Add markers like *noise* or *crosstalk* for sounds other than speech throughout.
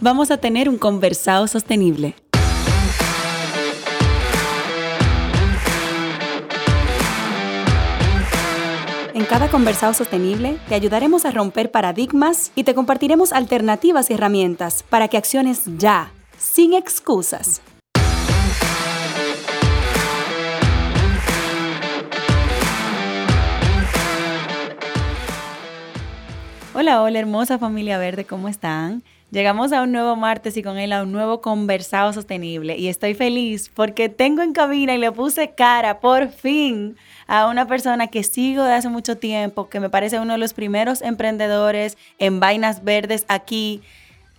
vamos a tener un conversado sostenible. En cada conversado sostenible te ayudaremos a romper paradigmas y te compartiremos alternativas y herramientas para que acciones ya, sin excusas. Hola, hola, hermosa familia verde, ¿cómo están? Llegamos a un nuevo martes y con él a un nuevo conversado sostenible y estoy feliz porque tengo en cabina y le puse cara por fin a una persona que sigo de hace mucho tiempo, que me parece uno de los primeros emprendedores en vainas verdes aquí,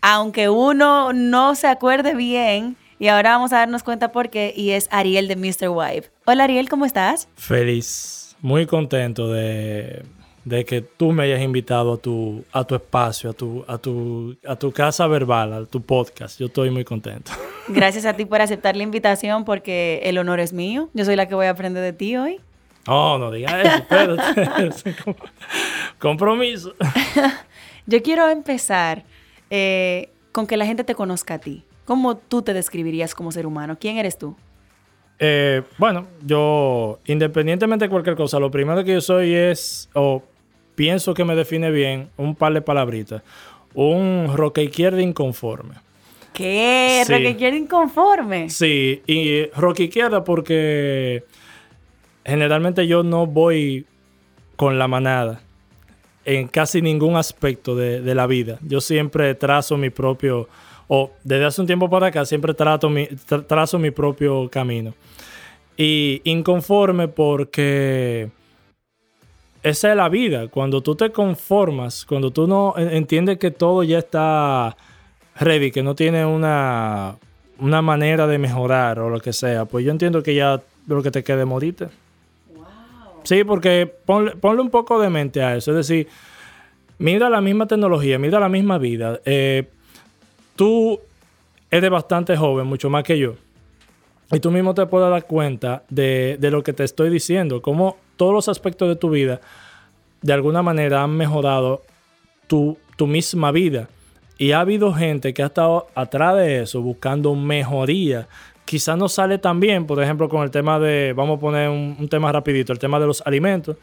aunque uno no se acuerde bien. Y ahora vamos a darnos cuenta por qué y es Ariel de Mr. Wife. Hola Ariel, ¿cómo estás? Feliz, muy contento de de que tú me hayas invitado a tu, a tu espacio, a tu, a, tu, a tu casa verbal, a tu podcast. Yo estoy muy contento. *laughs* Gracias a ti por aceptar la invitación porque el honor es mío. Yo soy la que voy a aprender de ti hoy. No, no digas eso, espérate. *laughs* Compromiso. *laughs* Yo quiero empezar eh, con que la gente te conozca a ti. ¿Cómo tú te describirías como ser humano? ¿Quién eres tú? Eh, bueno, yo, independientemente de cualquier cosa, lo primero que yo soy es, o pienso que me define bien, un par de palabritas. Un roque izquierda inconforme. ¿Qué? Sí. ¿Roque izquierda inconforme? Sí, y roque izquierda porque generalmente yo no voy con la manada en casi ningún aspecto de, de la vida. Yo siempre trazo mi propio o desde hace un tiempo para acá siempre trato mi, trazo mi propio camino. Y inconforme porque esa es la vida. Cuando tú te conformas, cuando tú no entiendes que todo ya está ready, que no tiene una, una manera de mejorar o lo que sea, pues yo entiendo que ya lo que te quede morirte. Wow. Sí, porque ponle, ponle, un poco de mente a eso. Es decir, mira la misma tecnología, mira la misma vida. Eh, tú eres bastante joven, mucho más que yo. Y tú mismo te puedes dar cuenta de, lo que te estoy diciendo, cómo todos los aspectos de tu vida de alguna manera han mejorado tu, tu misma vida. Y ha habido gente que ha estado atrás de eso buscando mejoría. Quizás no sale tan bien, por ejemplo, con el tema de, vamos a poner un, tema rapidito, el tema de los alimentos.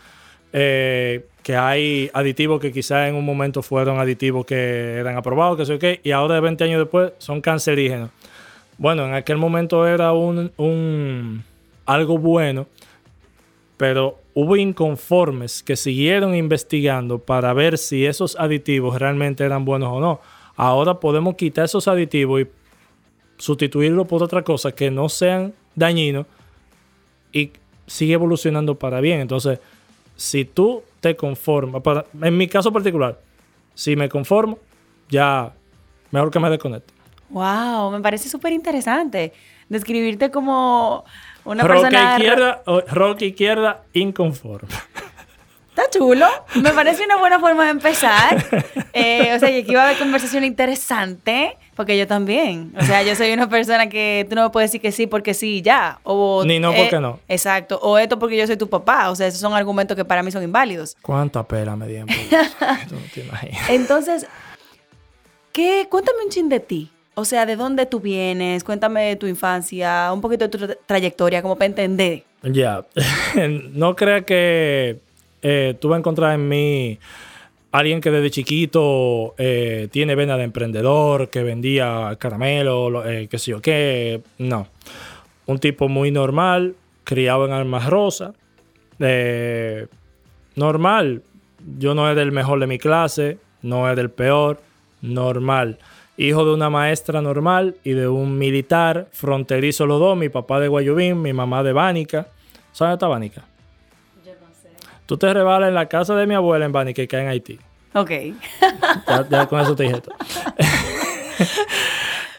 Eh, que hay aditivos que quizás en un momento fueron aditivos que eran aprobados, que sé qué, y ahora de 20 años después son cancerígenos. Bueno, en aquel momento era un, un algo bueno, pero hubo inconformes que siguieron investigando para ver si esos aditivos realmente eran buenos o no. Ahora podemos quitar esos aditivos y sustituirlos por otra cosa que no sean dañinos y sigue evolucionando para bien. Entonces, si tú te conformas, en mi caso particular, si me conformo, ya mejor que me desconecte. Wow, me parece súper interesante describirte como una rock persona... Izquierda, rock izquierda inconforme. Está chulo. Me parece una buena forma de empezar. Eh, o sea, y aquí va a haber conversación interesante, porque yo también. O sea, yo soy una persona que tú no me puedes decir que sí porque sí ya. O, Ni no porque no. Exacto. O esto porque yo soy tu papá. O sea, esos son argumentos que para mí son inválidos. ¿Cuánta pela me dieron? *laughs* no te imaginas. Entonces, ¿qué? Cuéntame un chin de ti. O sea, ¿de dónde tú vienes? Cuéntame de tu infancia, un poquito de tu tra trayectoria, como para entender. Ya. *laughs* no crea que eh, tú vas a encontrar en mí alguien que desde chiquito eh, tiene vena de emprendedor, que vendía caramelo, eh, qué sé yo qué. No. Un tipo muy normal, criado en Almas Rosa. Eh, normal. Yo no es del mejor de mi clase, no es del peor. Normal. Hijo de una maestra normal y de un militar fronterizo los dos. Mi papá de Guayubín, mi mamá de Bánica. ¿Sabes dónde está Bánica? Tú te rebalas en la casa de mi abuela en Bani, que cae en Haití. Ok. Ya, ya con eso te dije todo. *laughs*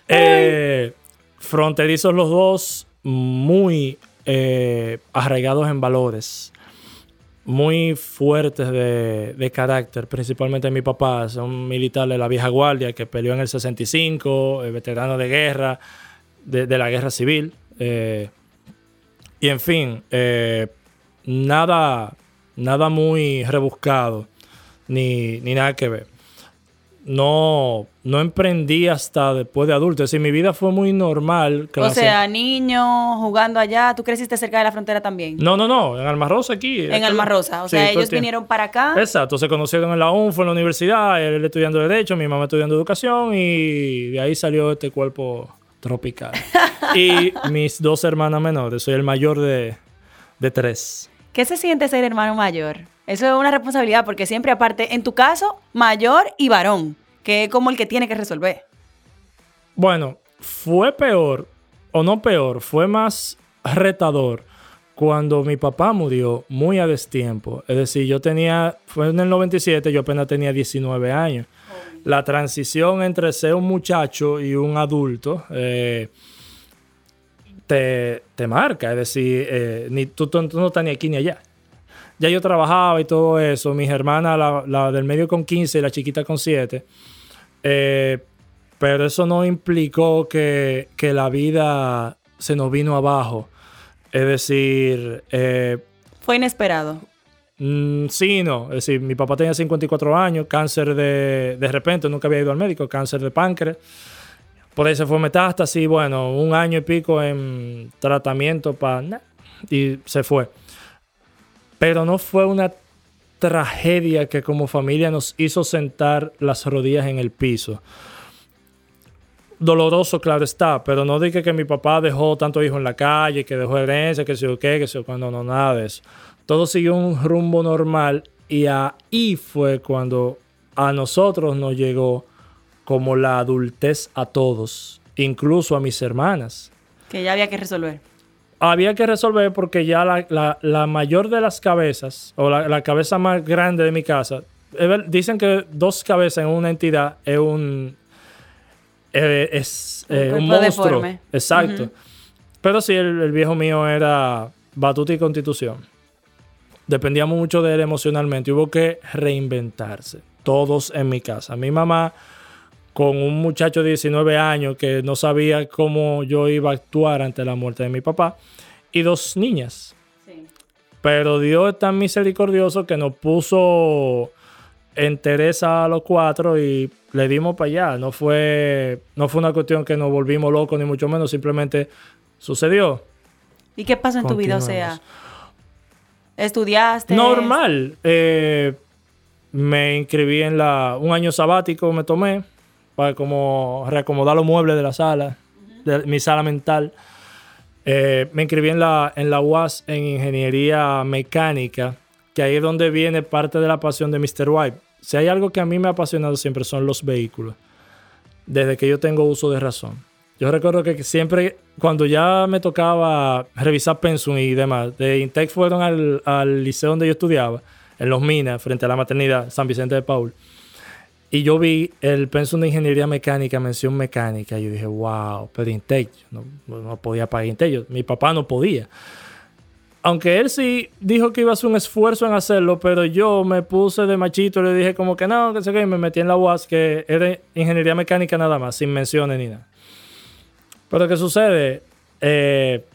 Eh, fronterizos los dos, muy eh, arraigados en valores, muy fuertes de, carácter, principalmente mi papá, son militares de la vieja guardia que peleó en el 65, eh, veterano de guerra, de, la guerra civil. Eh, y en fin, nada, nada muy rebuscado, ni, ni nada que ver no, no emprendí hasta después de adulto. Es decir, mi vida fue muy normal. O sea, niño, jugando allá. ¿Tú creciste cerca de la frontera también? No, no, no. En Alma Rosa aquí. En Alma Rosa. O sea, ellos vinieron para acá. Exacto. Se conocieron en la UNFO, en la universidad. Él estudiando Derecho, mi mamá estudiando Educación. Y de ahí salió este cuerpo tropical. *laughs* y mis dos hermanas menores. Soy el mayor de, de tres. ¿Qué se siente ser hermano mayor? Eso es una responsabilidad porque siempre aparte, en tu caso, mayor y varón, que es como el que tiene que resolver. Bueno, fue peor, o no peor, fue más retador cuando mi papá murió muy a destiempo. Es decir, yo tenía, fue en el 97, yo apenas tenía 19 años. La transición entre ser un muchacho y un adulto eh, te, marca. Es decir, eh, ni, tú, tú, no estás ni aquí ni allá ya yo trabajaba y todo eso. Mis hermanas, la, del medio con 15 y la chiquita con 7. Eh, pero eso no implicó que, la vida se nos vino abajo. Es decir... Eh, Fue inesperado. Mm, sí, no. Es decir, mi papá tenía 54 años, cáncer de, de repente, nunca había ido al médico, cáncer de páncreas. Por ahí se fue metástasis, bueno, un año y pico en tratamiento para... Y se fue pero no fue una tragedia que como familia nos hizo sentar las rodillas en el piso. Doloroso, claro está, pero no dije que mi papá dejó tanto hijo en la calle, que dejó herencia, que se o qué, que se cuando no, nada de eso. Todo siguió un rumbo normal y ahí fue cuando a nosotros nos llegó como la adultez a todos, incluso a mis hermanas. Que ya había que resolver había que resolver porque ya la, mayor de las cabezas, o la, cabeza más grande de mi casa, dicen que dos cabezas en una entidad es un, eh, es, eh, un monstruo. Exacto. Pero sí, el, viejo mío era batuta y constitución. Dependíamos mucho de él emocionalmente. Hubo que reinventarse. Todos en mi casa. Mi mamá con un muchacho de 19 años que no sabía cómo yo iba a actuar ante la muerte de mi papá, y dos niñas. Pero Dios es tan misericordioso que nos puso en Teresa a los cuatro y le dimos para allá. No fue, no fue una cuestión que nos volvimos locos, ni mucho menos, simplemente sucedió. ¿Y qué pasó en tu vida? O sea, ¿estudiaste? Normal. Eh, me inscribí en la. Un año sabático me tomé para como reacomodar los muebles de la sala, de mi sala mental. Eh, me inscribí en la, en la UAS en ingeniería mecánica, que ahí es donde viene parte de la pasión de Mr. White. Si hay algo que a mí me ha apasionado siempre son los vehículos, desde que yo tengo uso de razón. Yo recuerdo que siempre, cuando ya me tocaba revisar Pensum y demás, de Intec fueron al, al liceo donde yo estudiaba, en Los Minas, frente a la maternidad San Vicente de Paul. Y yo vi el pensum de ingeniería mecánica, mención mecánica. Y yo dije, wow, pero Intec, no, no podía pagar Intec. mi papá no podía. Aunque él sí dijo que iba a hacer un esfuerzo en hacerlo, pero yo me puse de machito y le dije como que no, que sé qué, y me metí en la UAS, que era ingeniería mecánica nada más, sin menciones ni nada. Pero ¿qué sucede? Eh,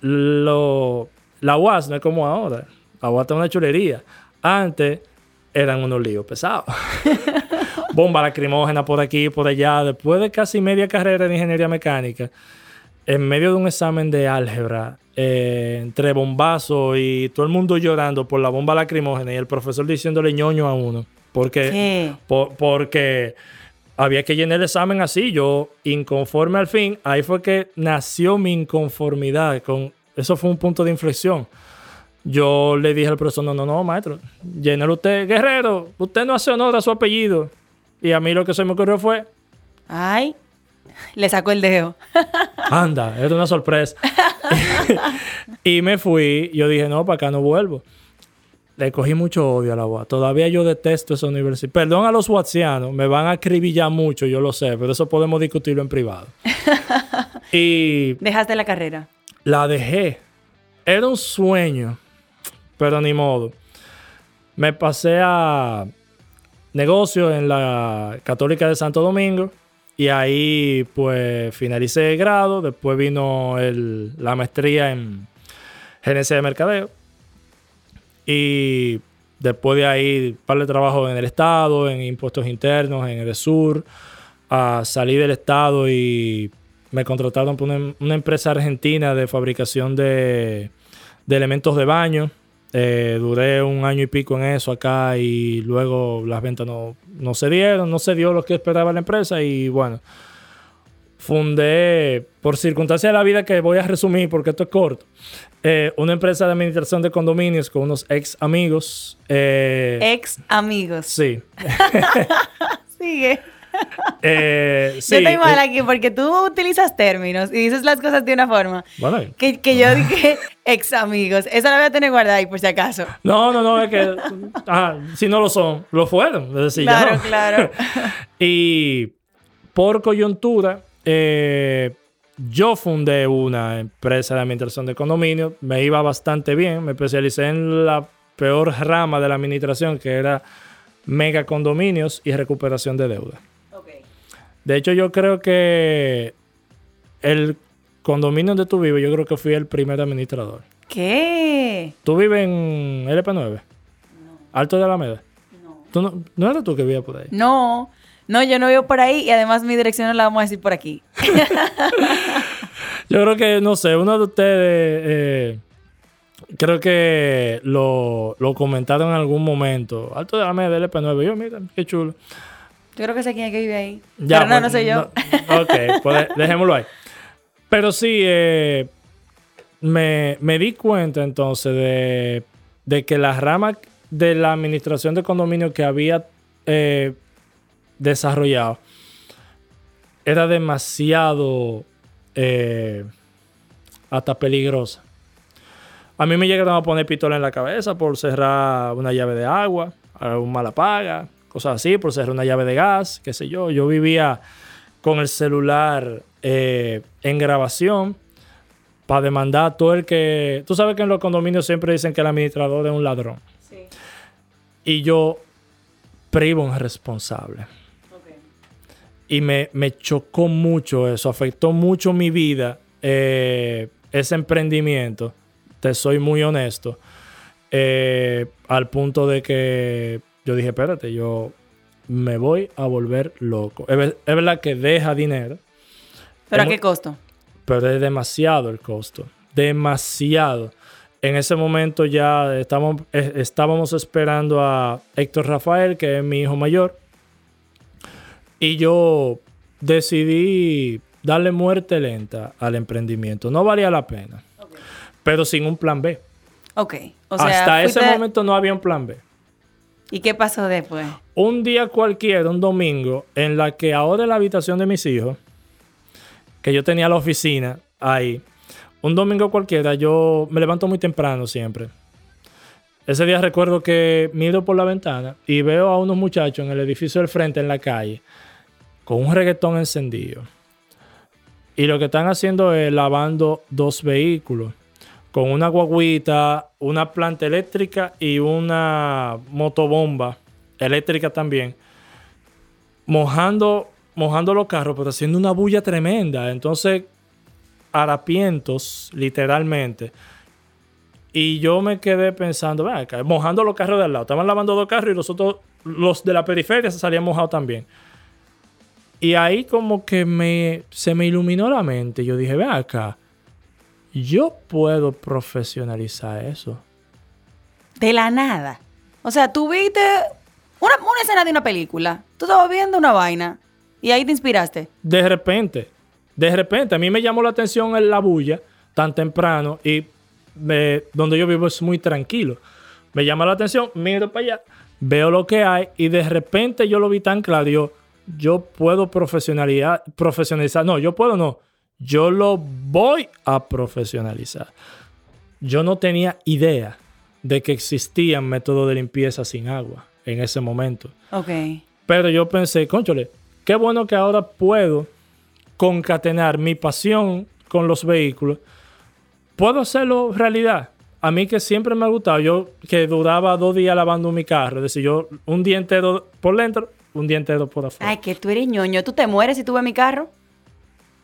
lo, la UAS no es como ahora. La UAS es una chulería. Antes eran unos líos pesados. *laughs* Bomba lacrimógena por aquí, por allá. Después de casi media carrera de ingeniería mecánica, en medio de un examen de álgebra, eh, entre bombazos y todo el mundo llorando por la bomba lacrimógena y el profesor diciéndole ñoño a uno. Porque, porque había que llenar el examen así. Yo, inconforme al fin, ahí fue que nació mi inconformidad. Con, eso fue un punto de inflexión yo le dije al profesor, no, no, no, maestro, llénelo usted, guerrero, usted no hace honor a su apellido. Y a mí lo que se me ocurrió fue... Ay, le sacó el dedo. *laughs* Anda, era una sorpresa. *laughs* y me fui, yo dije, no, para acá no vuelvo. le cogí mucho odio a la UAS. Todavía yo detesto esa universidad. Perdón a los watsianos, me van a acribillar mucho, yo lo sé, pero eso podemos discutirlo en privado. *laughs* y ¿Dejaste la carrera? la dejé. Era un sueño, pero ni modo. Me pasé a negocio en la Católica de Santo Domingo y ahí pues finalicé el grado. Después vino el- la maestría en gerencia de mercadeo. Y después de ahí, un par de trabajo en el Estado, en impuestos internos, en el sur. Ah, salí del Estado y me contrataron por una, una empresa argentina de fabricación de, de elementos de baño. Eh, duré un año y pico en eso acá y luego las ventas no, no se dieron, no se dio lo que esperaba la empresa y bueno, fundé, por circunstancias de la vida que voy a resumir porque esto es corto, eh, una empresa de administración de condominios con unos ex amigos. eh, Ex amigos. sí. *laughs* Sigue. Eh, *laughs* sí, yo estoy mal eh, aquí porque tú utilizas términos y dices las cosas de una forma bueno, que, que yo *laughs* dije ex amigos. Esa la voy a tener guardada ahí por si acaso. No, no, no, es que si no lo son, lo fueron. Es decir, ya Claro, no. claro. *laughs* y por coyuntura, eh, yo fundé una empresa de administración de condominios. Me iba bastante bien. Me especialicé en la peor rama de la administración, que era mega condominios y recuperación de deuda. De hecho, yo creo que el condominio donde tú vives, yo creo que fui el primer administrador. ¿Qué? ¿Tú vives en LP9? Alto de Alameda. No. ¿Tú no, no eras tú que vivías por ahí? No, no, yo no vivo por ahí y además mi dirección no la vamos a decir por aquí. *laughs* Yo creo que, no sé, uno de ustedes, eh, creo que lo, lo comentaron en algún momento. Alto de Alameda, LP9. Yo, mira, qué chulo. Yo creo que sé quién es que vive ahí. Ya, Pero no, pues, no soy yo. no- ok, pues *laughs* dejémoslo ahí. Pero sí, eh, me, me di cuenta entonces de, de que la rama de la administración de condominio que había eh, desarrollado era demasiado eh, hasta peligrosa. A mí me llegaron a poner pistola en la cabeza por cerrar una llave de agua, un mala paga, cosas así, por cerrar una llave de gas, qué sé yo. Yo vivía con el celular eh, en grabación para demandar a todo el que... Tú sabes que en los condominios siempre dicen que el administrador es un ladrón. Y yo privo un responsable. Y me, me chocó mucho eso, afectó mucho mi vida, eh, ese emprendimiento, te soy muy honesto, eh, al punto de que yo dije, espérate, yo me voy a volver loco. Es, ver- es verdad que deja dinero, ¿Pero a qué costo? pero es demasiado el costo. Demasiado. En ese momento ya estamos, eh, estábamos esperando a Héctor Rafael, que es mi hijo mayor. Y yo decidí darle muerte lenta al emprendimiento. No valía la pena. Pero sin un plan B. Ok. O sea, Hasta ese momento no había un plan B. ¿Y qué pasó después? un día cualquiera, un domingo, en la que ahora en la habitación de mis hijos, que yo tenía la oficina ahí, un domingo cualquiera, yo me levanto muy temprano siempre. Ese día recuerdo que miro por la ventana y veo a unos muchachos en el edificio del frente, en la calle, con un reggaetón encendido. Y lo que están haciendo es lavando dos vehículos, con una guaguita, una planta eléctrica y una motobomba eléctrica también, mojando, mojando los carros, pero haciendo una bulla tremenda. Entonces, harapientos, literalmente. Y yo me quedé pensando, "Ven acá, mojando los carros de al lado. Estaban lavando dos carros y los otros, los de la periferia, se salían mojados también. Y ahí como que me, se me iluminó la mente. Yo dije, ve acá, yo puedo profesionalizar eso. De la nada. O sea, tú viste una, una escena de una película. Tú estabas viendo una vaina y ahí te inspiraste. de repente, de repente, a mí me llamó la atención en la bulla tan temprano y me- donde yo vivo es muy tranquilo. Me llama la atención, miro para allá, veo lo que hay y de repente yo lo vi tan claro. Yo, yo puedo profesionalizar, profesionalizar. No, yo puedo no. Yo lo voy a profesionalizar. Yo no tenía idea de que existían métodos de limpieza sin agua en ese momento. Ok. Pero yo pensé, conchole, qué bueno que ahora puedo concatenar mi pasión con los vehículos. Puedo hacerlo realidad. A mí que siempre me ha gustado, yo que duraba dos días lavando mi carro, es decir, yo un día entero por dentro, un día entero por afuera. Ay, que tú eres ñoño. ¿Tú te mueres si tú ves mi carro?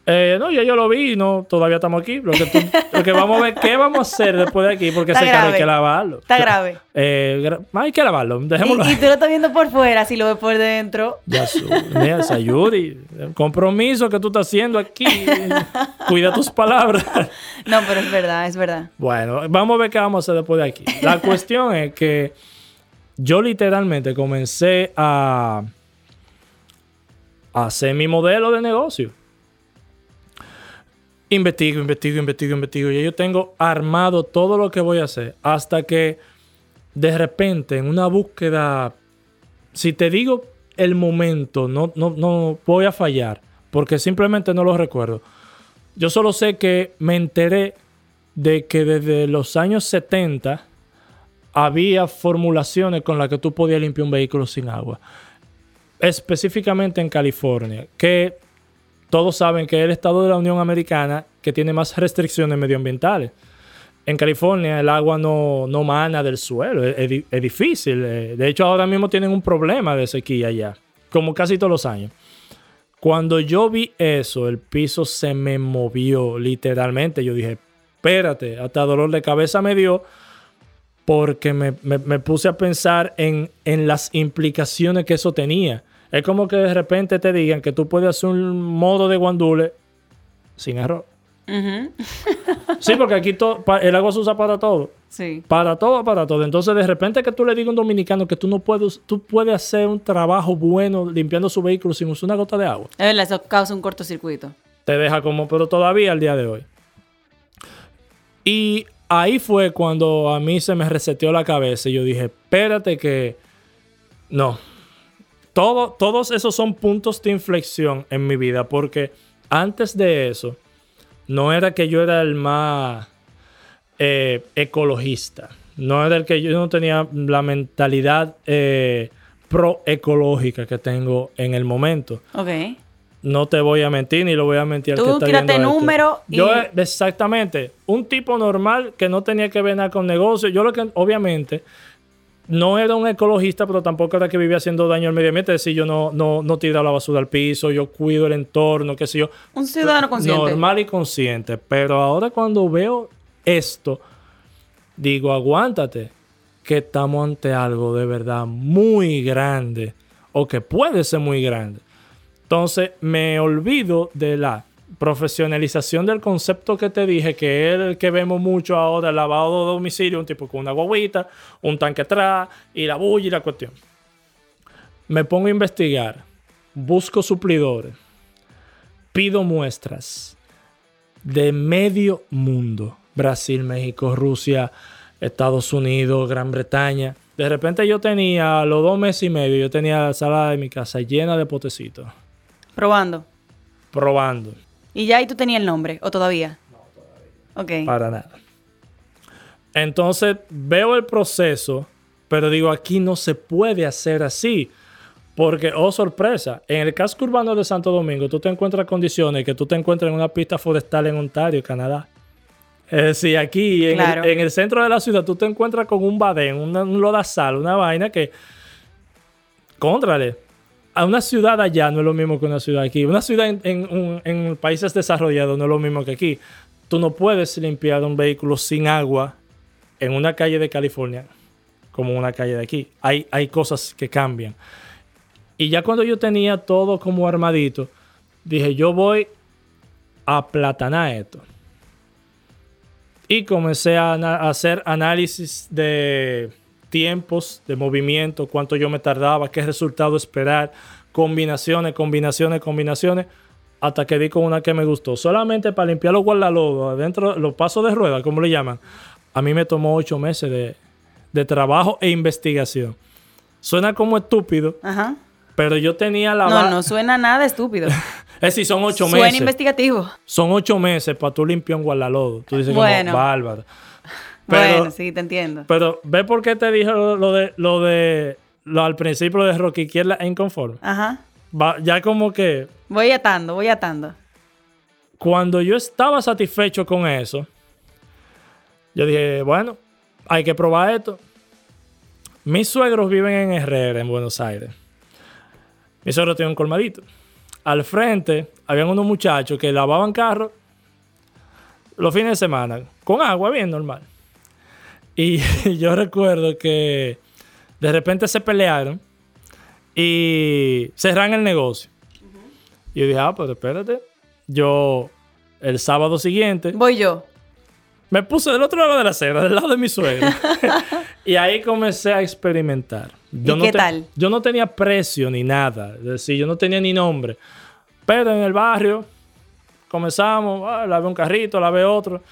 Eh, no, ya yo lo vi no, todavía estamos aquí. Lo que, tú- lo que vamos a ver, ¿qué vamos a hacer después de aquí? Porque ese carro hay que lavarlo. Está grave. Eh, hay que lavarlo, dejémoslo Y, tú lo estás viendo por fuera, si lo ves por dentro. Ya, su- mira, Sayuri, el compromiso que tú estás haciendo aquí. Cuida tus palabras. No, pero es verdad, es verdad. Bueno, vamos a ver qué vamos a hacer después de aquí. La cuestión es que yo literalmente comencé a, a hacer mi modelo de negocio. Investigo, investigo, investigo, investigo. Y yo tengo armado todo lo que voy a hacer. Hasta que de repente, en una búsqueda, si te digo el momento, no, no, no voy a fallar. Porque simplemente no lo recuerdo. Yo solo sé que me enteré de que desde los años 70 había formulaciones con las que tú podías limpiar un vehículo sin agua. Específicamente en California, que todos saben que es el estado de la Unión Americana que tiene más restricciones medioambientales. En California el agua no, no mana del suelo, es, es di- es difícil. eh. De hecho, ahora mismo tienen un problema de sequía allá, como casi todos los años. Cuando yo vi eso, el piso se me movió literalmente. Yo dije, espérate, hasta dolor de cabeza me dio porque me, me- me puse a pensar en, en las implicaciones que eso tenía. Es como que de repente te digan que tú puedes hacer un modo de guandule sin error. Sí, porque aquí el agua se usa para todo. Sí. Para todo, para todo. Entonces, de repente que tú le digas a un dominicano que tú no puedes, tú puedes hacer un trabajo bueno limpiando su vehículo sin usar una gota de agua. Es verdad, eso causa un cortocircuito. te deja como, pero todavía al día de hoy. Y ahí fue cuando a mí se me reseteó la cabeza y yo dije, espérate que no. Todo, todos esos son puntos de inflexión en mi vida porque antes de eso no era que yo era el más eh, ecologista. No era el que yo no tenía la mentalidad eh, pro-ecológica que tengo en el momento Ok. no te voy a mentir ni lo voy a mentir Tú que tírate número y- Yo, eh, exactamente, un tipo normal que no tenía que ver nada con negocios. Yo lo que, obviamente, no era un ecologista, pero tampoco era que vivía haciendo daño al medio ambiente. Es decir, yo no, no, no tiro la basura al piso, yo cuido el entorno, qué sé yo. Un ciudadano consciente. Normal y consciente. Pero ahora cuando veo esto, digo, aguántate, que estamos ante algo de verdad muy grande o que puede ser muy grande. Entonces me olvido de la profesionalización del concepto que te dije, que es el que vemos mucho ahora, el lavado de domicilio, un tipo con una guaguita, un tanque atrás y la bulla y la cuestión. Me pongo a investigar, busco suplidores, pido muestras de medio mundo. Brasil, México, Rusia, Estados Unidos, Gran Bretaña. De repente yo tenía, a los dos meses y medio, yo tenía la sala de mi casa llena de potecitos, Probando. probando. Y ya ahí tú tenías el nombre, ¿o todavía? No, todavía. Ok. Para nada. Entonces veo el proceso, pero digo, aquí no se puede hacer así. Porque, oh sorpresa, en el casco urbano de Santo Domingo tú te encuentras condiciones que tú te encuentras en una pista forestal en Ontario, Canadá. Es decir, aquí en, Claro. el, en el centro de la ciudad tú te encuentras con un badén, una- un lodazal, una vaina que, contrale, a una ciudad allá no es lo mismo que una ciudad aquí. Una ciudad en, países desarrollados no es lo mismo que aquí. Tú no puedes limpiar un vehículo sin agua en una calle de California como una calle de aquí. Hay, hay cosas que cambian. Y ya cuando yo tenía todo como armadito, dije, yo voy a platanar esto. Y comencé a hacer análisis de tiempos, de movimiento, cuánto yo me tardaba, qué resultado esperar, combinaciones, combinaciones, combinaciones, hasta que di con una que me gustó. Solamente para limpiar los guardalodos, adentro, los pasos de rueda, como le llaman, a mí me tomó ocho meses de, de trabajo e investigación. Suena como estúpido, Ajá. pero yo tenía la... No, no suena nada estúpido. *laughs* Es decir, son ocho Suena meses. investigativo. Son ocho meses para tú limpiar un guardalodo. Tú dices, Bueno. como, bárbaro. Pero, bueno, sí, te entiendo. pero ve por qué te dije lo, lo de lo de lo al principio de Rocky Izquierda e inconforme. Ajá. Va- ya como que Voy atando, voy atando. cuando yo estaba satisfecho con eso, yo dije, bueno, hay que probar esto. Mis suegros viven en Herrera, en Buenos Aires. Mi suegro tiene un colmadito. Al frente habían unos muchachos que lavaban carros los fines de semana, con agua, bien normal. Y *laughs* yo recuerdo que de repente se pelearon y cerraron el negocio. Y yo dije, ah, pues espérate. Yo, el sábado siguiente, Voy yo. me puse del otro lado de la acera, del lado de mi suegro. *laughs* y ahí comencé a experimentar. Yo ¿Y no qué tal? Yo no tenía precio ni nada. Es decir, yo no tenía ni nombre. Pero en el barrio comenzamos, ah, lavé un carrito, lavé otro.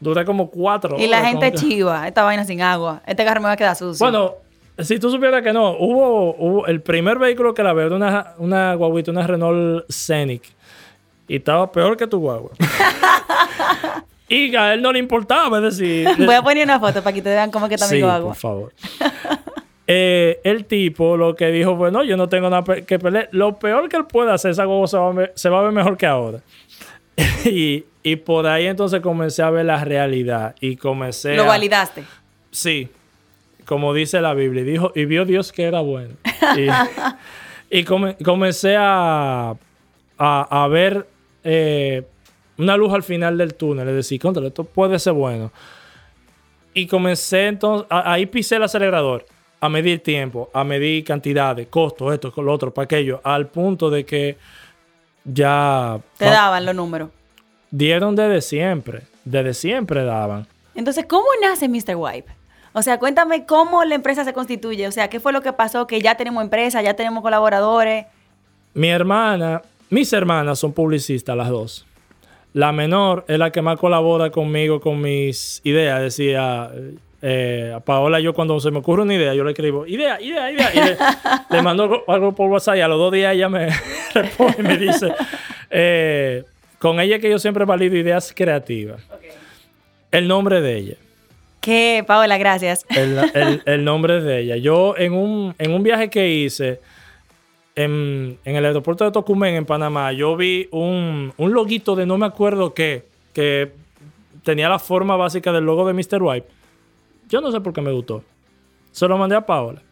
Duré como cuatro Y la horas, gente como chiva, esta vaina sin agua. Este carro me va a quedar sucio. Bueno, si tú supieras que no, hubo, hubo- el primer vehículo que lavé era una, una guaguita, una Renault Scenic. Y estaba peor que tu guagua. *laughs* y a él no le importaba, es decir... *laughs* Voy a poner una foto para que te vean cómo que está mi Sí, agua. por favor. Eh, el tipo lo que dijo fue, no, yo no tengo nada pe- que pelear. Lo peor que él puede hacer, esa guagua se va a ver, se va a ver mejor que ahora. *laughs* y, y por ahí entonces comencé a ver la realidad y comencé Lo a- validaste. Sí, como dice la Biblia, y dijo, y vio Dios que era bueno. Y, *laughs* y come- comencé a, a, a ver eh, una luz al final del túnel, es decir, contra, esto puede ser bueno. Y comencé entonces, a- ahí pisé el acelerador, a medir tiempo, a medir cantidades, costos, esto, lo otro, para aquello, al punto de que ya Te daban los números. Dieron desde siempre, desde siempre daban. Entonces, ¿cómo nace Mr. Wipe? O sea, cuéntame cómo la empresa se constituye. O sea, ¿qué fue lo que pasó? Que ya tenemos empresa, ya tenemos colaboradores. Mi hermana, mis hermanas son publicistas las dos. La menor es la que más colabora conmigo con mis ideas. Decía, eh, a Paola, yo cuando se me ocurre una idea, yo le escribo, idea, idea, idea. Y le, le mando algo- algo por WhatsApp y a los dos días ella me *laughs* responde y me dice, eh, con ella que yo siempre valido ideas creativas. El nombre de ella. ¿Qué, Paola? Gracias. El, el- el nombre de ella. Yo en un, en un viaje que hice en, en el aeropuerto de Tocumen, en Panamá, yo vi un, un loguito de no me acuerdo qué, que tenía la forma básica del logo de Mr. Wipe. Yo no sé por qué me gustó. Se lo mandé a Paola.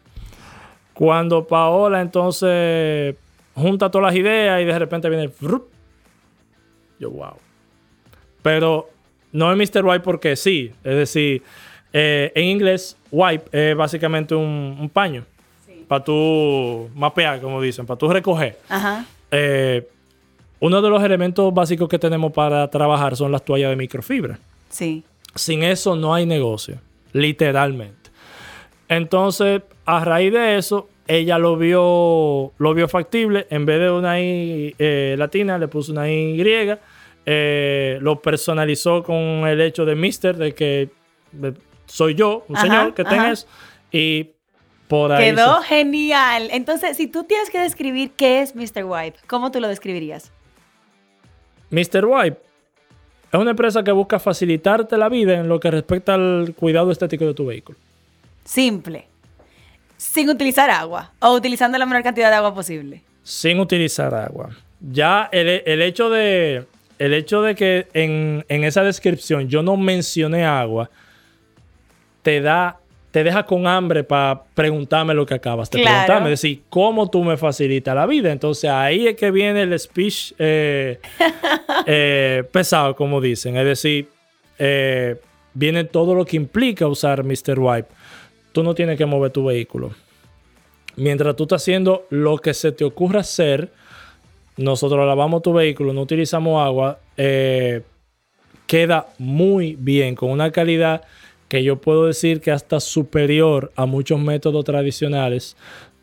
Cuando Paola entonces junta todas las ideas y de repente viene... ¡frup! Yo, wow. Pero no es Mr. Wipe porque sí. Es decir, eh, en inglés, wipe es básicamente un, un paño. Para tú mapear, como dicen, para tú recoger. Ajá. Eh, uno de los elementos básicos que tenemos para trabajar son las toallas de microfibra. Sí. Sin eso no hay negocio, literalmente. Entonces, a raíz de eso, ella lo vio, lo vio factible. En vez de una I eh, latina, le puso una I griega. Eh, lo personalizó con el hecho de Mister, de que soy yo, un Ajá, señor que tenga ajá. eso. Y por ahí. Quedó se- genial. Entonces, si tú tienes que describir qué es Mr. Wipe, ¿cómo tú lo describirías? Mr. Wipe es una empresa que busca facilitarte la vida en lo que respecta al cuidado estético de tu vehículo. Simple. Sin utilizar agua o utilizando la menor cantidad de agua posible. sin utilizar agua. Ya el, el hecho de el hecho de que en, en esa descripción yo no mencioné agua te da te deja con hambre para preguntarme lo que acabas de Claro. preguntarme, es decir, cómo tú me facilitas la vida. Entonces ahí es que viene el speech eh, *laughs* eh, pesado, como dicen. Es decir, eh, viene todo lo que implica usar Mr. Wipe. Tú no tienes que mover tu vehículo. Mientras tú estás haciendo lo que se te ocurra hacer, nosotros lavamos tu vehículo, no utilizamos agua, eh, queda muy bien, con una calidad que yo puedo decir que hasta superior a muchos métodos tradicionales.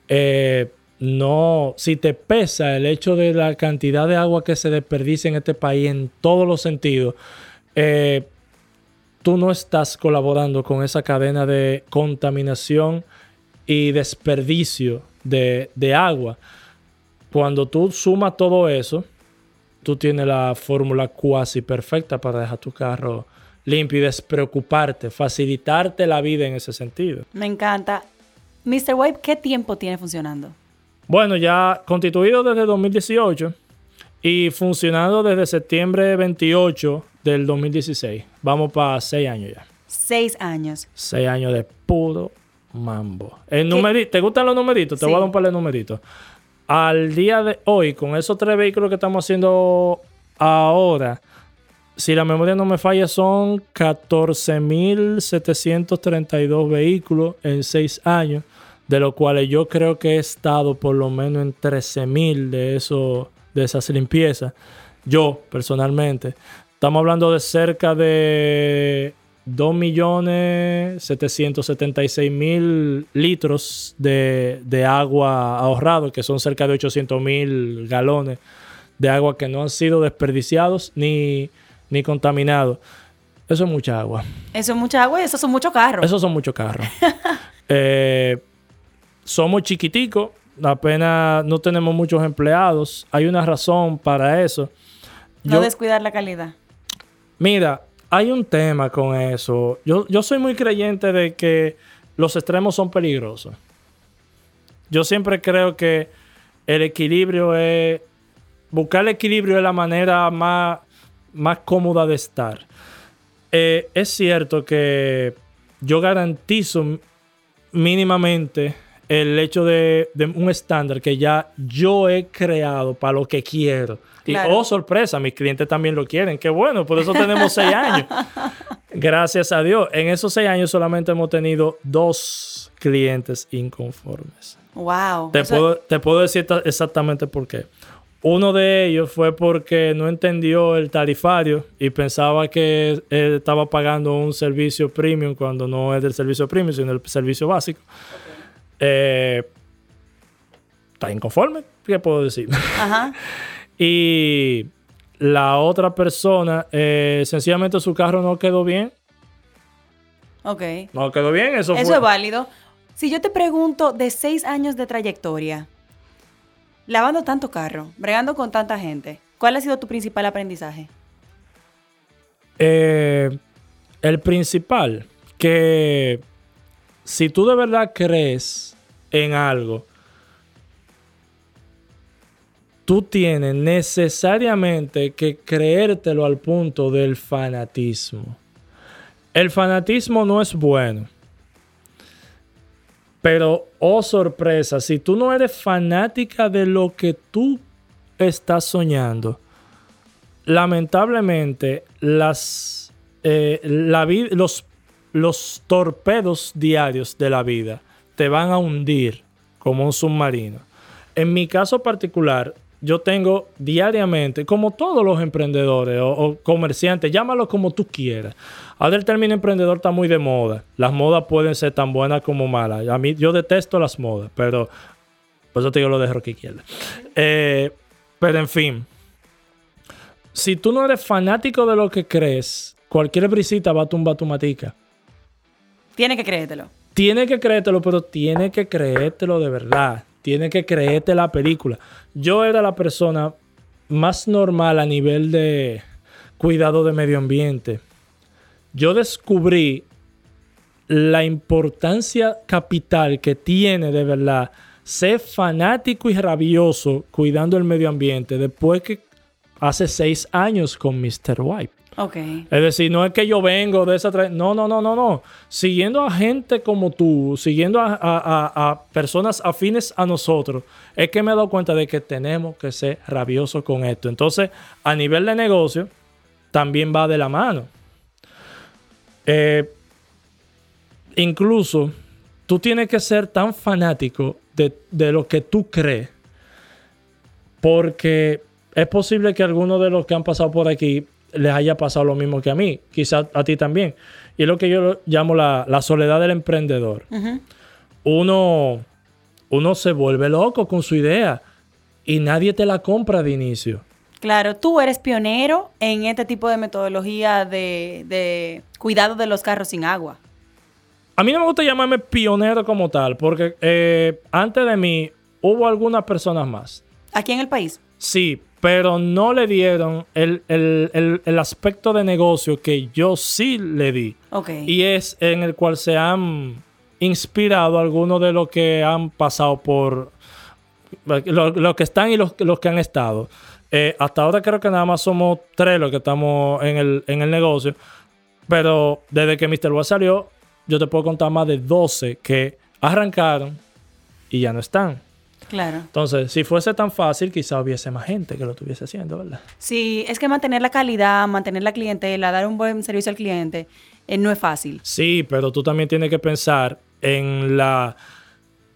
Eh, no, si te pesa el hecho de la cantidad de agua que se desperdicia en este país en todos los sentidos, eh, tú no estás colaborando con esa cadena de contaminación y desperdicio de, de agua. Cuando tú sumas todo eso, tú tienes la fórmula cuasi perfecta para dejar tu carro limpio y despreocuparte, facilitarte la vida en ese sentido. Me encanta. Mr. Wipe, ¿qué tiempo tiene funcionando? Bueno, ya constituido desde 2018 y funcionando desde septiembre 28 del 2016. Vamos para seis años ya. Seis años. Seis años de puro mambo. El numerito, ¿Te gustan los numeritos? Te voy a dar un par de numeritos. Al día de hoy, con esos tres vehículos que estamos haciendo ahora, si la memoria no me falla, son 14.732 vehículos en seis años de los cuales yo creo que he estado por lo menos en 13.000 de, de esas limpiezas. Yo, personalmente. Estamos hablando de cerca de 2.776.000 litros de, de, agua ahorrado, que son cerca de 800.000 galones de agua que no han sido desperdiciados ni, ni contaminados. Eso es mucha agua. Eso es mucha agua y eso son muchos carros. Eso son muchos carros. *laughs* eh, somos chiquiticos, apenas no tenemos muchos empleados. Hay una razón para eso. No descuidar la calidad. Mira, hay un tema con eso. Yo, yo soy muy creyente de que los extremos son peligrosos. Yo siempre creo que el equilibrio es... Buscar el equilibrio es la manera más, más cómoda de estar. Eh, es cierto que yo garantizo mínimamente el hecho de, un estándar que ya yo he creado para lo que quiero. Y oh, sorpresa, mis clientes también lo quieren. Qué bueno, por eso tenemos seis *laughs* años. Gracias a Dios. En esos seis años solamente hemos tenido dos clientes inconformes. Wow. Te, puedo, te puedo decir exactamente por qué. Uno de ellos fue porque no entendió el tarifario y pensaba que él estaba pagando un servicio premium cuando no es del servicio premium, sino el servicio básico. Eh, está inconforme, ¿qué puedo decir? Ajá. *laughs* y la otra persona, eh, sencillamente su carro no quedó bien. Ok. No quedó bien, eso, eso es válido. Si yo te pregunto de seis años de trayectoria, lavando tanto carro, bregando con tanta gente, ¿cuál ha sido tu principal aprendizaje? Eh, el principal, que si tú de verdad crees en algo, tú tienes necesariamente que creértelo al punto del fanatismo. El fanatismo no es bueno. Pero, oh sorpresa, si tú no eres fanática de lo que tú estás soñando, lamentablemente las, eh, la los los torpedos diarios de la vida te van a hundir como un submarino. En mi caso particular, yo tengo diariamente, como todos los emprendedores o, comerciantes, llámalo como tú quieras. Ahora el término emprendedor está muy de moda. Las modas pueden ser tan buenas como malas. A mí, yo detesto las modas, pero por eso te digo lo de Rocky Izquierda. Eh, pero en fin, si tú no eres fanático de lo que crees, cualquier brisita va a tumbar tu matica. Tiene que creértelo. Tiene que creértelo, pero tiene que creértelo de verdad. Tiene que creerte la película. Yo era la persona más normal a nivel de cuidado de medio ambiente. Yo descubrí la importancia capital que tiene de verdad ser fanático y rabioso cuidando el medio ambiente después que hace seis años con Mr. Wipe. Es decir, no es que yo vengo de esa... No, no, no, no, no. Siguiendo a gente como tú, siguiendo a, personas afines a nosotros, es que me he dado cuenta de que tenemos que ser rabiosos con esto. Entonces, a nivel de negocio, también va de la mano. Eh, incluso, tú tienes que ser tan fanático de, de lo que tú crees, porque es posible que algunos de los que han pasado por aquí les haya pasado lo mismo que a mí, quizás a ti también. Y es lo que yo llamo la, soledad del emprendedor. uno, uno se vuelve loco con su idea y nadie te la compra de inicio. Claro, tú eres pionero en este tipo de metodología de, cuidado de los carros sin agua. A mí no me gusta llamarme pionero como tal, porque eh, antes de mí hubo algunas personas más. ¿Aquí en el país? Sí, pero no le dieron el, el- el- el aspecto de negocio que yo sí le di. Y es en el cual se han inspirado algunos de los que han pasado por. Los, los que están y los, los que han estado. Eh, hasta ahora creo que nada más somos tres los que estamos en el, en el negocio. Pero desde que Mr. West salió, yo te puedo contar más de 12 que arrancaron y ya no están. Claro. Entonces, si fuese tan fácil, quizá hubiese más gente que lo estuviese haciendo, ¿verdad? Sí, es que mantener la calidad, mantener la clientela, dar un buen servicio al cliente, eh, no es fácil. Sí, pero tú también tienes que pensar en la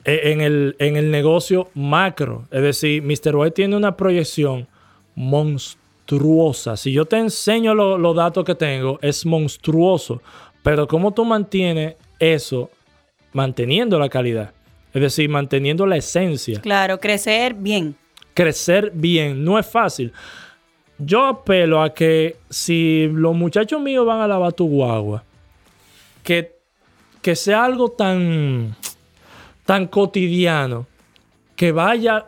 e- en el, en el negocio macro. Es decir, Mr. White tiene una proyección monstruosa. Si yo te enseño lo- los datos que tengo, es monstruoso. Pero ¿cómo tú mantienes eso manteniendo la calidad? Es decir, manteniendo la esencia Claro, crecer bien. crecer bien. No es fácil. Yo apelo a que si los muchachos míos van a lavar tu guagua, que, que sea algo tan, tan cotidiano, que vaya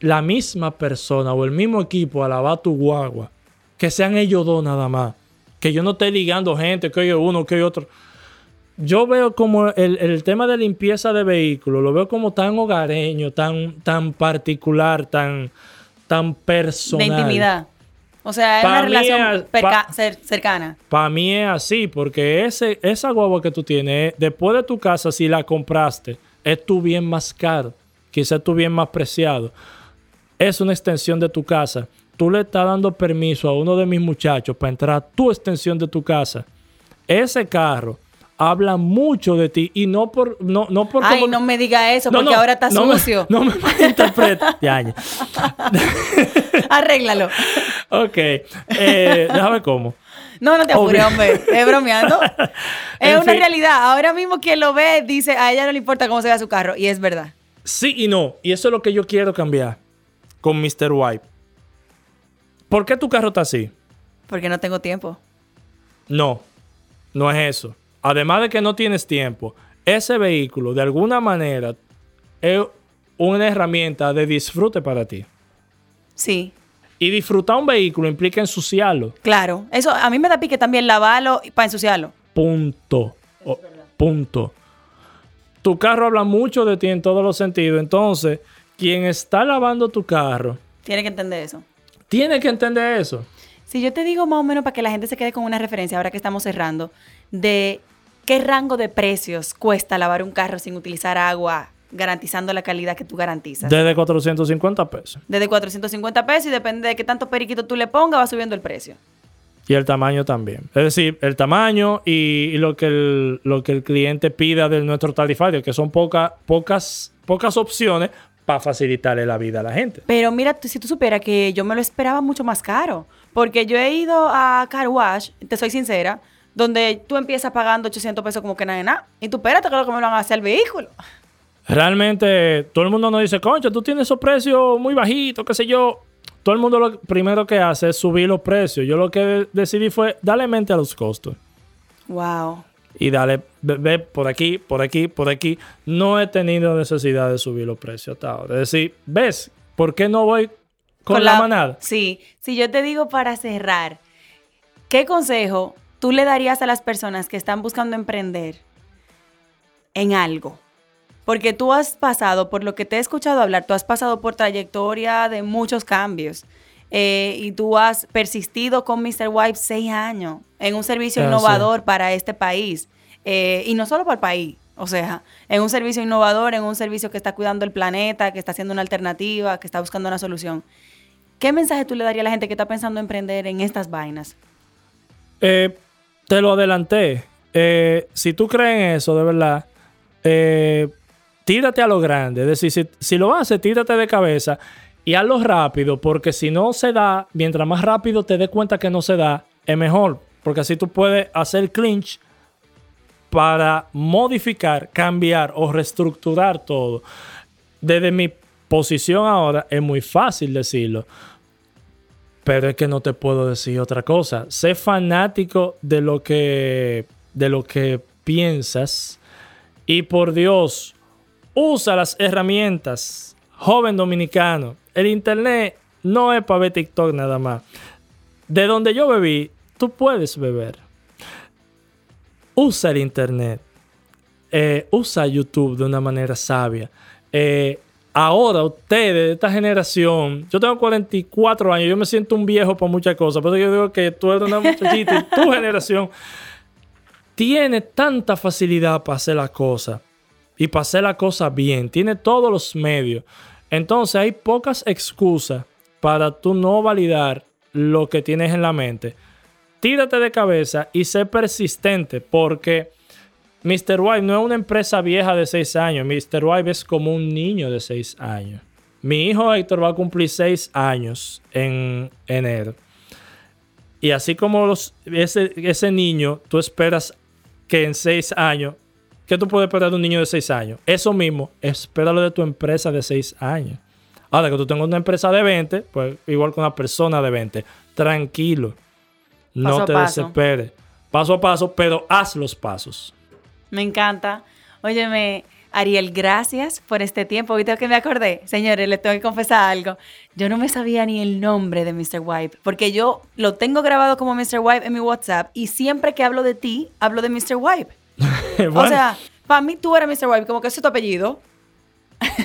la misma persona o el mismo equipo a lavar tu guagua, que sean ellos dos nada más, que yo no esté ligando gente, que hoy uno, que hoy otro. Yo veo como el, el tema de limpieza de vehículos, lo veo como tan hogareño, tan, tan particular, tan, tan personal. De intimidad. O sea, es Pa' una relación es- pa- cercana. Para mí es así, porque ese, esa guagua que tú tienes, después de tu casa, si la compraste, es tu bien más caro, quizás tu bien más preciado. Es una extensión de tu casa. Tú le estás dando permiso a uno de mis muchachos para entrar a tu extensión de tu casa. Ese carro habla mucho de ti y no por no, no por Ay, no me diga eso No, porque no, ahora está no me- sucio. *laughs* no me malinterprete. *laughs* Arréglalo. Ok. Eh, déjame cómo. No, no te apures, hombre. Es bromeando. *laughs* es una fin. realidad. Ahora mismo quien lo ve dice, a ella no le importa cómo se vea su carro. Y es verdad. Sí y no. Y eso es lo que yo quiero cambiar con Mr. White. ¿Por qué tu carro está así? Porque no tengo tiempo. No, no es eso. Además de que no tienes tiempo, ese vehículo de alguna manera es una herramienta de disfrute para ti. Sí, Y disfrutar un vehículo implica ensuciarlo. claro. Eso a mí me da pique también lavarlo para ensuciarlo. Punto. O- punto. Tu carro habla mucho de ti en todos los sentidos. Entonces, quien está lavando tu carro Tiene que entender eso. tiene que entender eso. Si yo te digo más o menos para que la gente se quede con una referencia, ahora que estamos cerrando, de qué rango de precios cuesta lavar un carro sin utilizar agua, garantizando la calidad que tú garantizas. Desde 450 pesos. Desde 450 pesos y depende de qué tanto periquito tú le pongas, va subiendo el precio. Y el tamaño también. Es decir, el tamaño y, y lo, que el, lo que el cliente pida de nuestro tarifario, que son poca- pocas, pocas opciones para facilitarle la vida a la gente. Pero mira, si tú supieras que yo me lo esperaba mucho más caro, porque yo he ido a Car Wash, te soy sincera, donde tú empiezas pagando 800 pesos como que nada nada, y tú espérate que lo que me lo van a hacer el vehículo. Realmente, todo el mundo nos dice, concha, tú tienes esos precios muy bajitos, qué sé yo. Todo el mundo lo primero que hace es subir los precios. Yo lo que de- decidí fue darle mente a los costos. Wow. y dale, ve, ve por aquí, por aquí, por aquí. No he tenido necesidad de subir los precios hasta ahora. Es decir, ¿ves? ¿Por qué no voy con, la, manada? Sí, si yo te digo para cerrar, ¿qué consejo tú le darías a las personas que están buscando emprender en algo? Porque tú has pasado, por lo que te he escuchado hablar, tú has pasado por trayectoria de muchos cambios. eh, y tú has persistido con Mr. Wipe seis años en un servicio Ah, sí. innovador para este país. Eh, y no solo para el país, o sea, en un servicio innovador, en un servicio que está cuidando el planeta, que está haciendo una alternativa, que está buscando una solución. ¿Qué mensaje tú le darías a la gente que está pensando emprender en estas vainas? Eh, te lo adelanté. Eh, si tú crees en eso, de verdad, eh, tírate a lo grande. Es decir, si, lo haces, tírate de cabeza y hazlo rápido, porque si no se da, mientras más rápido te des cuenta que no se da, es mejor. Porque así tú puedes hacer clinch para modificar, cambiar o reestructurar todo. Desde mi posición ahora es muy fácil decirlo. Pero es que no te puedo decir otra cosa. Sé fanático de lo que, de lo que piensas. Y por Dios, usa las herramientas. Joven dominicano, el Internet no es para ver TikTok nada más. De donde yo bebí, tú puedes beber. Usa el internet. Eh, usa YouTube de una manera sabia. Eh, ahora ustedes de esta generación, yo tengo 44 años, yo me siento un viejo por muchas cosas, pero yo digo que tú eres una muchachita y tu *laughs* generación tiene tanta facilidad para hacer las cosas y para hacer las cosas bien, tiene todos los medios. Entonces hay pocas excusas para tú no validar lo que tienes en la mente. Tírate de cabeza y sé persistente porque Mr. Wipe no es una empresa vieja de 6 años. Mr. Wipe es como un niño de 6 años. Mi hijo Héctor va a cumplir 6 años en enero. Y así como los, ese, ese niño, tú esperas que en 6 años, ¿qué tú puedes esperar de un niño de 6 años? Eso mismo, espéralo de tu empresa de 6 años. Ahora que tú tengas una empresa de 20, pues igual con una persona de 20. Tranquilo. No Paso te desesperes. Paso a paso, pero haz los pasos. Me encanta. Óyeme, Ariel, gracias por este tiempo. Ahorita que me acordé, señores, les tengo que confesar algo. Yo no me sabía ni el nombre de Mr. Wipe, porque yo lo tengo grabado como Mr. Wipe en mi WhatsApp y siempre que hablo de ti, hablo de Mr. Wipe. *laughs* Bueno, O sea, para mí tú eras Mr. Wipe, como que ese es tu apellido.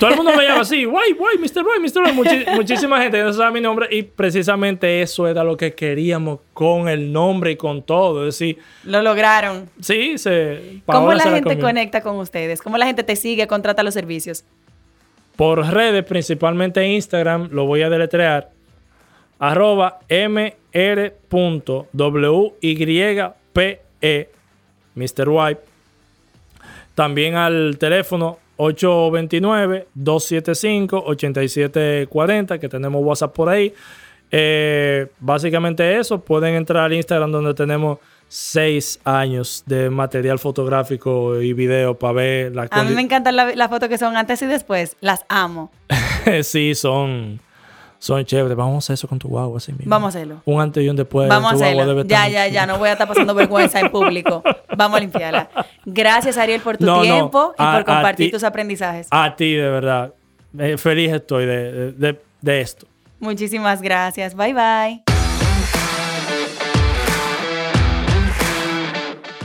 Todo el mundo me llama así, guay, guay, Mr. Boy, Mr. Boy. Muchi- muchísima gente no sabe mi nombre y precisamente eso era lo que queríamos con el nombre y con todo. Es decir, Lo lograron. sí, se... ¿Cómo la se gente comió. conecta con ustedes? ¿Cómo la gente te sigue, contrata los servicios? Por redes, principalmente Instagram, lo voy a deletrear. Arroba mr.wype, Mr. Wipe. También al teléfono 829-275-8740, que tenemos WhatsApp por ahí. Eh, básicamente eso, pueden entrar al Instagram donde tenemos seis años de material fotográfico y video para ver la A mí me encantan la- las fotos que son antes y después. Las amo. *laughs* sí, son, son chéveres. Vamos a hacer eso con tu guagua así mismo. Vamos a hacerlo. Un antes y un después. Vamos a hacerlo. debe Ya, ya, ya. No voy a estar pasando vergüenza en público. *laughs* Vamos a limpiarla. Gracias, Ariel, por tu No, no. tiempo y por compartir ti- tus aprendizajes. A ti, de verdad. Eh, feliz estoy de, de- de- de esto. Muchísimas gracias. Bye, bye.